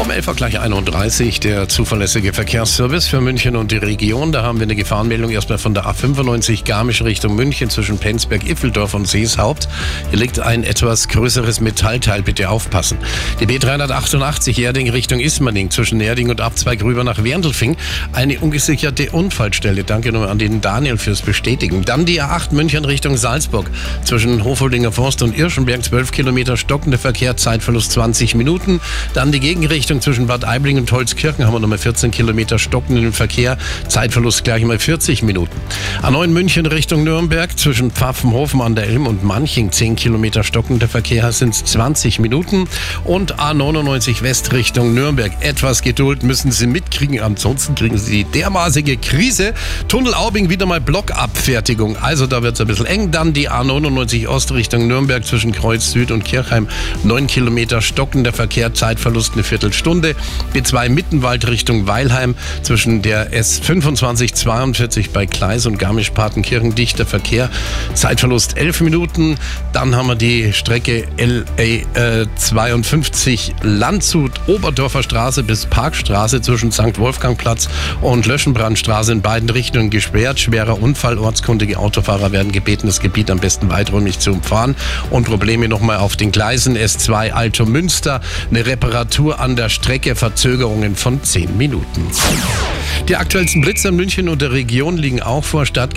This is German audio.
Um 11 Uhr gleich 31, der zuverlässige Verkehrsservice für München und die Region. Da haben wir eine Gefahrenmeldung erstmal von der A95 Garmisch Richtung München zwischen Penzberg, Iffeldorf und Seeshaupt. Hier liegt ein etwas größeres Metallteil, bitte aufpassen. Die B388 Erding Richtung Ismaning zwischen Erding und Abzweig rüber nach Werndelfing. Eine ungesicherte Unfallstelle. Danke nur an den Daniel fürs Bestätigen. Dann die A8 München Richtung Salzburg zwischen Hofoldinger Forst und Irschenberg 12 Kilometer stockender Verkehr, Zeitverlust 20 Minuten. Dann die Gegenrichtung zwischen Bad Aibling und Holzkirchen haben wir nochmal 14 Kilometer stockenden Verkehr, Zeitverlust gleich mal 40 Minuten. A9 München Richtung Nürnberg zwischen Pfaffenhofen an der Ilm und Manching 10 Kilometer stockender Verkehr sind 20 Minuten und A99 West Richtung Nürnberg. Etwas Geduld müssen Sie mitkriegen, ansonsten kriegen Sie die dermaßige Krise. Tunnel Aubing wieder mal Blockabfertigung, also da wird es ein bisschen eng. Dann die A99 Ost Richtung Nürnberg zwischen Kreuz Süd und Kirchheim 9 Kilometer stockender Verkehr, Zeitverlust eine Viertelstunde. B2 Mittenwald Richtung Weilheim zwischen der S25 42 bei Kleis und Garmisch-Partenkirchen dichter Verkehr. Zeitverlust 11 Minuten. Dann haben wir die Strecke LA äh, 52 Landshut Oberdorfer Straße bis Parkstraße zwischen St. Wolfgangplatz und Löschenbrandstraße in beiden Richtungen gesperrt. Schwerer Unfall. Ortskundige Autofahrer werden gebeten, das Gebiet am besten weiträumig zu umfahren. Und Probleme nochmal auf den Gleisen S2 Alto Münster. Eine Reparatur an der Strecke. Verzögerungen von 10 Minuten. Die aktuellsten Blitzer in München und der Region liegen auch vor. Stadt